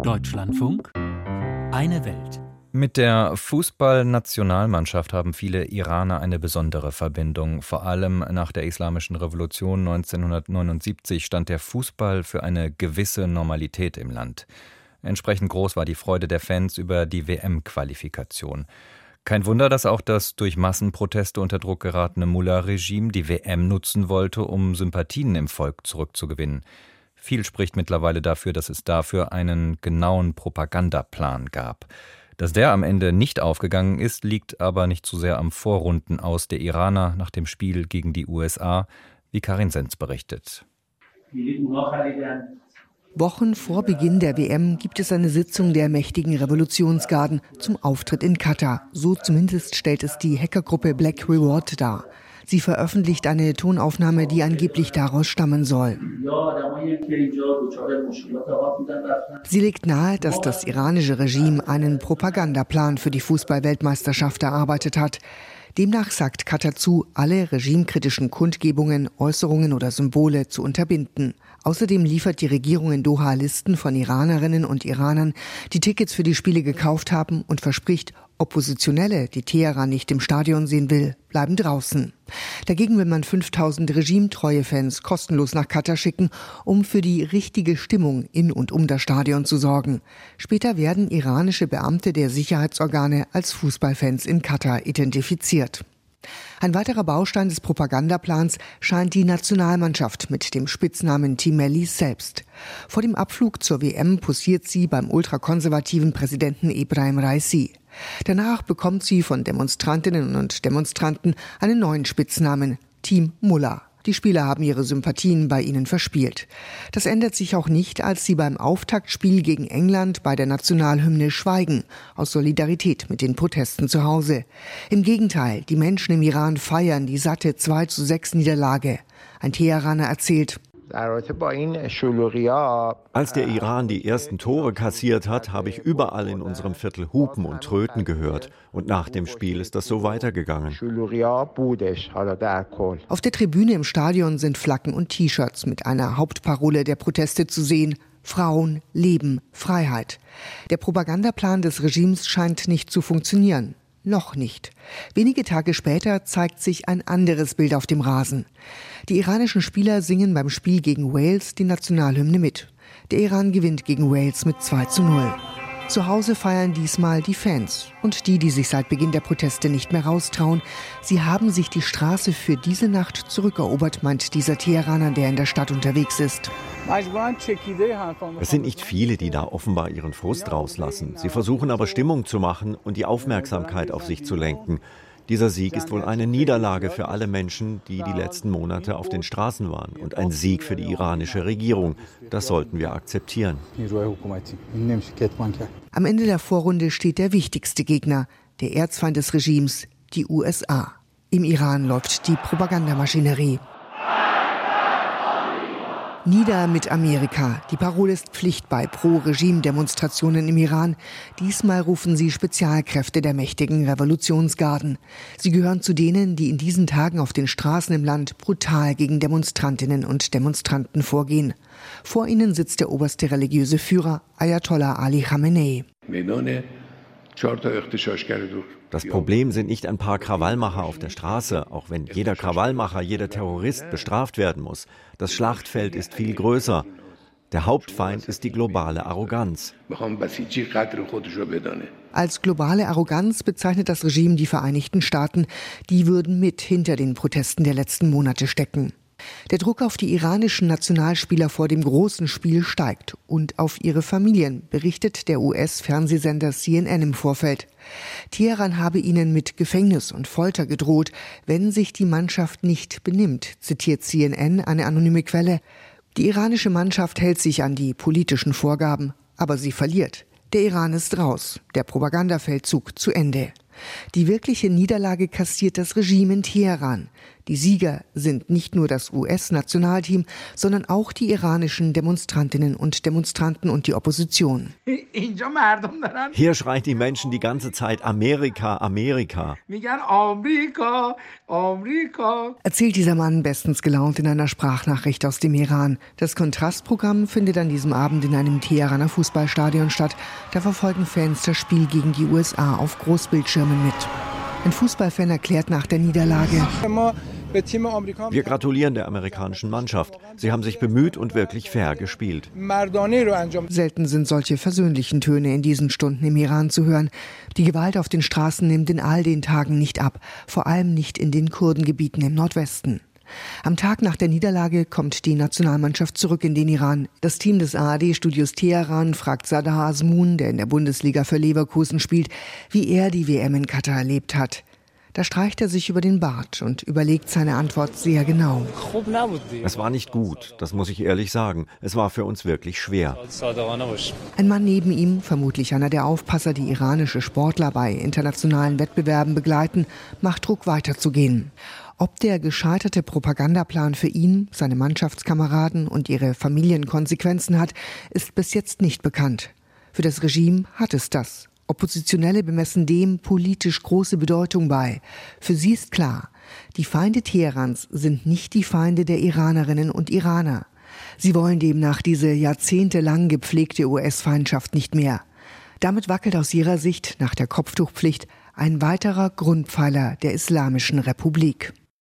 Deutschlandfunk Eine Welt. Mit der Fußballnationalmannschaft haben viele Iraner eine besondere Verbindung. Vor allem nach der Islamischen Revolution 1979 stand der Fußball für eine gewisse Normalität im Land. Entsprechend groß war die Freude der Fans über die WM-Qualifikation. Kein Wunder, dass auch das durch Massenproteste unter Druck geratene Mullah-Regime die WM nutzen wollte, um Sympathien im Volk zurückzugewinnen. Viel spricht mittlerweile dafür, dass es dafür einen genauen Propagandaplan gab. Dass der am Ende nicht aufgegangen ist, liegt aber nicht zu sehr am Vorrunden aus der Iraner nach dem Spiel gegen die USA, wie Karin Sens berichtet. Wochen vor Beginn der WM gibt es eine Sitzung der mächtigen Revolutionsgarden zum Auftritt in Katar. So zumindest stellt es die Hackergruppe Black Reward dar. Sie veröffentlicht eine Tonaufnahme, die angeblich daraus stammen soll. Sie legt nahe, dass das iranische Regime einen Propagandaplan für die Fußballweltmeisterschaft erarbeitet hat. Demnach sagt Katar zu, alle regimekritischen Kundgebungen, Äußerungen oder Symbole zu unterbinden. Außerdem liefert die Regierung in Doha Listen von Iranerinnen und Iranern, die Tickets für die Spiele gekauft haben und verspricht, Oppositionelle, die Teheran nicht im Stadion sehen will, bleiben draußen. Dagegen will man 5000 regimetreue Fans kostenlos nach Katar schicken, um für die richtige Stimmung in und um das Stadion zu sorgen. Später werden iranische Beamte der Sicherheitsorgane als Fußballfans in Katar identifiziert. Ein weiterer Baustein des Propagandaplans scheint die Nationalmannschaft mit dem Spitznamen Team Mellis selbst. Vor dem Abflug zur WM posiert sie beim ultrakonservativen Präsidenten Ibrahim Raisi. Danach bekommt sie von Demonstrantinnen und Demonstranten einen neuen Spitznamen, Team Mullah. Die Spieler haben ihre Sympathien bei ihnen verspielt. Das ändert sich auch nicht, als sie beim Auftaktspiel gegen England bei der Nationalhymne schweigen, aus Solidarität mit den Protesten zu Hause. Im Gegenteil, die Menschen im Iran feiern die satte 2 zu 6 Niederlage. Ein Teheraner erzählt, als der Iran die ersten Tore kassiert hat, habe ich überall in unserem Viertel Hupen und Tröten gehört. Und nach dem Spiel ist das so weitergegangen. Auf der Tribüne im Stadion sind Flaggen und T-Shirts mit einer Hauptparole der Proteste zu sehen. Frauen, Leben, Freiheit. Der Propagandaplan des Regimes scheint nicht zu funktionieren. Noch nicht. Wenige Tage später zeigt sich ein anderes Bild auf dem Rasen. Die iranischen Spieler singen beim Spiel gegen Wales die Nationalhymne mit. Der Iran gewinnt gegen Wales mit 2 zu 0. Zu Hause feiern diesmal die Fans und die, die sich seit Beginn der Proteste nicht mehr raustrauen. Sie haben sich die Straße für diese Nacht zurückerobert, meint dieser Teheraner, der in der Stadt unterwegs ist. Es sind nicht viele, die da offenbar ihren Frust rauslassen. Sie versuchen aber Stimmung zu machen und die Aufmerksamkeit auf sich zu lenken. Dieser Sieg ist wohl eine Niederlage für alle Menschen, die die letzten Monate auf den Straßen waren und ein Sieg für die iranische Regierung. Das sollten wir akzeptieren. Am Ende der Vorrunde steht der wichtigste Gegner, der Erzfeind des Regimes, die USA. Im Iran läuft die Propagandamaschinerie. Nieder mit Amerika. Die Parole ist Pflicht bei Pro-Regime-Demonstrationen im Iran. Diesmal rufen sie Spezialkräfte der mächtigen Revolutionsgarden. Sie gehören zu denen, die in diesen Tagen auf den Straßen im Land brutal gegen Demonstrantinnen und Demonstranten vorgehen. Vor ihnen sitzt der oberste religiöse Führer Ayatollah Ali Khamenei. Das Problem sind nicht ein paar Krawallmacher auf der Straße, auch wenn jeder Krawallmacher, jeder Terrorist bestraft werden muss. Das Schlachtfeld ist viel größer. Der Hauptfeind ist die globale Arroganz. Als globale Arroganz bezeichnet das Regime die Vereinigten Staaten. Die würden mit hinter den Protesten der letzten Monate stecken. Der Druck auf die iranischen Nationalspieler vor dem großen Spiel steigt und auf ihre Familien, berichtet der US-Fernsehsender CNN im Vorfeld. Teheran habe ihnen mit Gefängnis und Folter gedroht, wenn sich die Mannschaft nicht benimmt, zitiert CNN eine anonyme Quelle. Die iranische Mannschaft hält sich an die politischen Vorgaben, aber sie verliert. Der Iran ist raus, der Propagandafeldzug zu Ende. Die wirkliche Niederlage kassiert das Regime in Teheran. Die Sieger sind nicht nur das US-Nationalteam, sondern auch die iranischen Demonstrantinnen und Demonstranten und die Opposition. Hier schreien die Menschen die ganze Zeit Amerika, Amerika. Erzählt dieser Mann bestens gelaunt in einer Sprachnachricht aus dem Iran. Das Kontrastprogramm findet an diesem Abend in einem Teheraner Fußballstadion statt. Da verfolgen Fans das Spiel gegen die USA auf Großbildschirmen mit. Ein Fußballfan erklärt nach der Niederlage. Wir gratulieren der amerikanischen Mannschaft. Sie haben sich bemüht und wirklich fair gespielt. Selten sind solche versöhnlichen Töne in diesen Stunden im Iran zu hören. Die Gewalt auf den Straßen nimmt in all den Tagen nicht ab, vor allem nicht in den Kurdengebieten im Nordwesten. Am Tag nach der Niederlage kommt die Nationalmannschaft zurück in den Iran. Das Team des ARD-Studios Teheran fragt Sadar Asmun, der in der Bundesliga für Leverkusen spielt, wie er die WM in Katar erlebt hat. Da streicht er sich über den Bart und überlegt seine Antwort sehr genau. Es war nicht gut, das muss ich ehrlich sagen. Es war für uns wirklich schwer. Ein Mann neben ihm, vermutlich einer der Aufpasser, die iranische Sportler bei internationalen Wettbewerben begleiten, macht Druck weiterzugehen. Ob der gescheiterte Propagandaplan für ihn, seine Mannschaftskameraden und ihre Familien Konsequenzen hat, ist bis jetzt nicht bekannt. Für das Regime hat es das. Oppositionelle bemessen dem politisch große Bedeutung bei. Für sie ist klar, die Feinde Teherans sind nicht die Feinde der Iranerinnen und Iraner. Sie wollen demnach diese jahrzehntelang gepflegte US-Feindschaft nicht mehr. Damit wackelt aus ihrer Sicht nach der Kopftuchpflicht ein weiterer Grundpfeiler der Islamischen Republik.